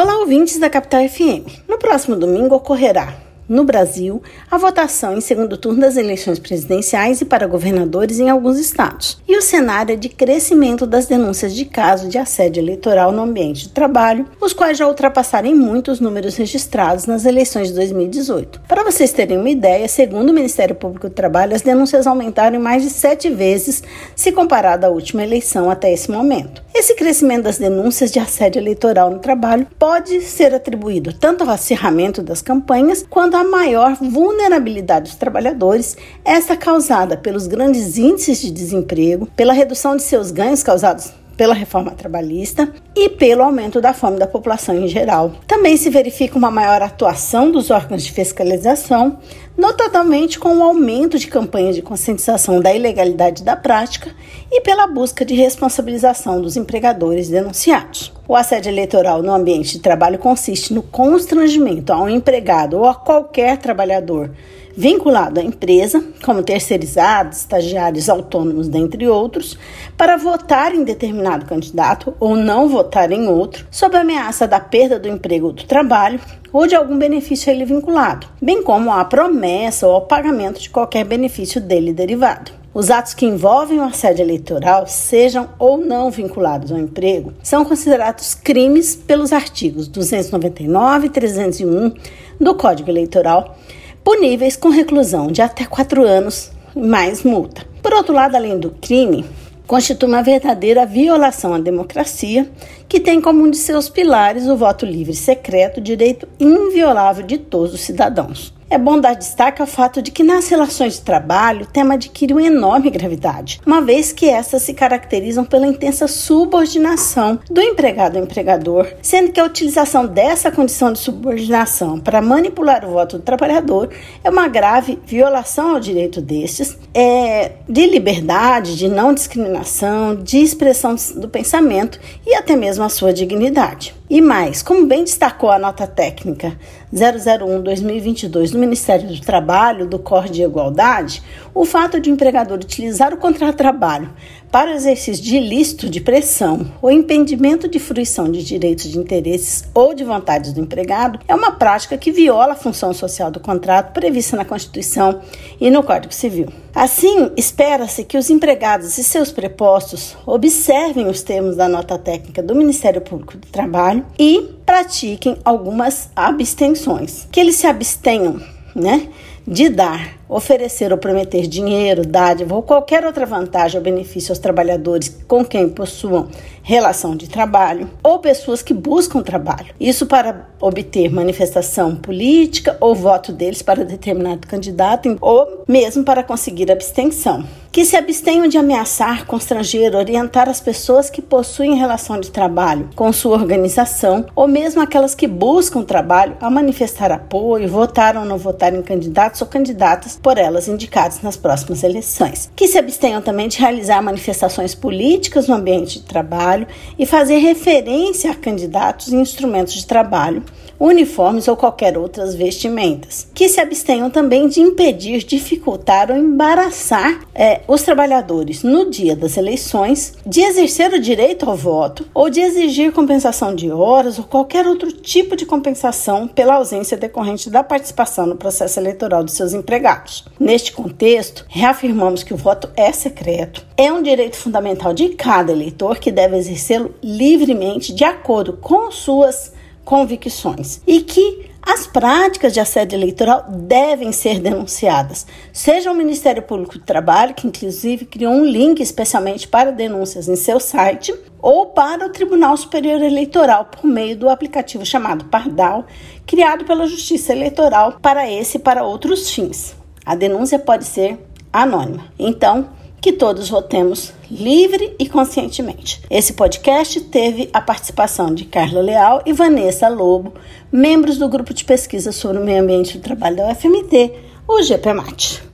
Olá, ouvintes da Capital FM. No próximo domingo ocorrerá no Brasil, a votação em segundo turno das eleições presidenciais e para governadores em alguns estados. E o cenário é de crescimento das denúncias de casos de assédio eleitoral no ambiente de trabalho, os quais já ultrapassaram muito os números registrados nas eleições de 2018. Para vocês terem uma ideia, segundo o Ministério Público do Trabalho, as denúncias aumentaram em mais de sete vezes se comparado à última eleição até esse momento. Esse crescimento das denúncias de assédio eleitoral no trabalho pode ser atribuído tanto ao acirramento das campanhas quanto à maior vulnerabilidade dos trabalhadores, essa causada pelos grandes índices de desemprego, pela redução de seus ganhos causados pela reforma trabalhista e pelo aumento da fome da população em geral. Também se verifica uma maior atuação dos órgãos de fiscalização, notadamente com o aumento de campanhas de conscientização da ilegalidade da prática e pela busca de responsabilização dos empregadores denunciados. O assédio eleitoral no ambiente de trabalho consiste no constrangimento a um empregado ou a qualquer trabalhador vinculado à empresa, como terceirizados, estagiários autônomos, dentre outros, para votar em determinado candidato ou não votar em outro, sob ameaça da perda do emprego ou do trabalho ou de algum benefício a ele vinculado, bem como a promessa ou ao pagamento de qualquer benefício dele derivado. Os atos que envolvem o assédio eleitoral, sejam ou não vinculados ao emprego, são considerados crimes pelos artigos 299 e 301 do Código Eleitoral puníveis com reclusão de até quatro anos mais multa. Por outro lado, além do crime, constitui uma verdadeira violação à democracia, que tem como um de seus pilares o voto livre secreto, direito inviolável de todos os cidadãos. É bom dar destaque ao fato de que nas relações de trabalho o tema adquire uma enorme gravidade, uma vez que essas se caracterizam pela intensa subordinação do empregado ao empregador, sendo que a utilização dessa condição de subordinação para manipular o voto do trabalhador é uma grave violação ao direito destes, é, de liberdade, de não discriminação, de expressão do pensamento e até mesmo a sua dignidade. E mais, como bem destacou a nota técnica 001-2022 do Ministério do Trabalho, do Corte de Igualdade, o fato de o empregador utilizar o contrato de trabalho para o exercício de ilícito de pressão ou impedimento de fruição de direitos de interesses ou de vontades do empregado é uma prática que viola a função social do contrato prevista na Constituição e no Código Civil. Assim, espera-se que os empregados e seus prepostos observem os termos da nota técnica do Ministério Público do Trabalho e pratiquem algumas abstenções. Que eles se abstenham, né, de dar oferecer ou prometer dinheiro, dádiva ou qualquer outra vantagem ou benefício aos trabalhadores com quem possuam relação de trabalho ou pessoas que buscam trabalho. Isso para obter manifestação política ou voto deles para determinado candidato ou mesmo para conseguir abstenção. Que se abstenham de ameaçar, constranger, orientar as pessoas que possuem relação de trabalho com sua organização ou mesmo aquelas que buscam trabalho a manifestar apoio, votar ou não votar em candidatos ou candidatas por elas indicados nas próximas eleições. Que se abstenham também de realizar manifestações políticas no ambiente de trabalho e fazer referência a candidatos e instrumentos de trabalho uniformes ou qualquer outras vestimentas. Que se abstenham também de impedir, dificultar ou embaraçar é, os trabalhadores no dia das eleições, de exercer o direito ao voto ou de exigir compensação de horas ou qualquer outro tipo de compensação pela ausência decorrente da participação no processo eleitoral de seus empregados. Neste contexto, reafirmamos que o voto é secreto, é um direito fundamental de cada eleitor que deve exercê-lo livremente de acordo com suas convicções e que as práticas de assédio eleitoral devem ser denunciadas, seja o Ministério Público do Trabalho, que inclusive criou um link especialmente para denúncias em seu site, ou para o Tribunal Superior Eleitoral por meio do aplicativo chamado Pardal, criado pela Justiça Eleitoral para esse e para outros fins. A denúncia pode ser anônima. Então, que todos votemos livre e conscientemente. Esse podcast teve a participação de Carla Leal e Vanessa Lobo, membros do grupo de pesquisa sobre o meio ambiente e o trabalho da UFMT, o GPMAT.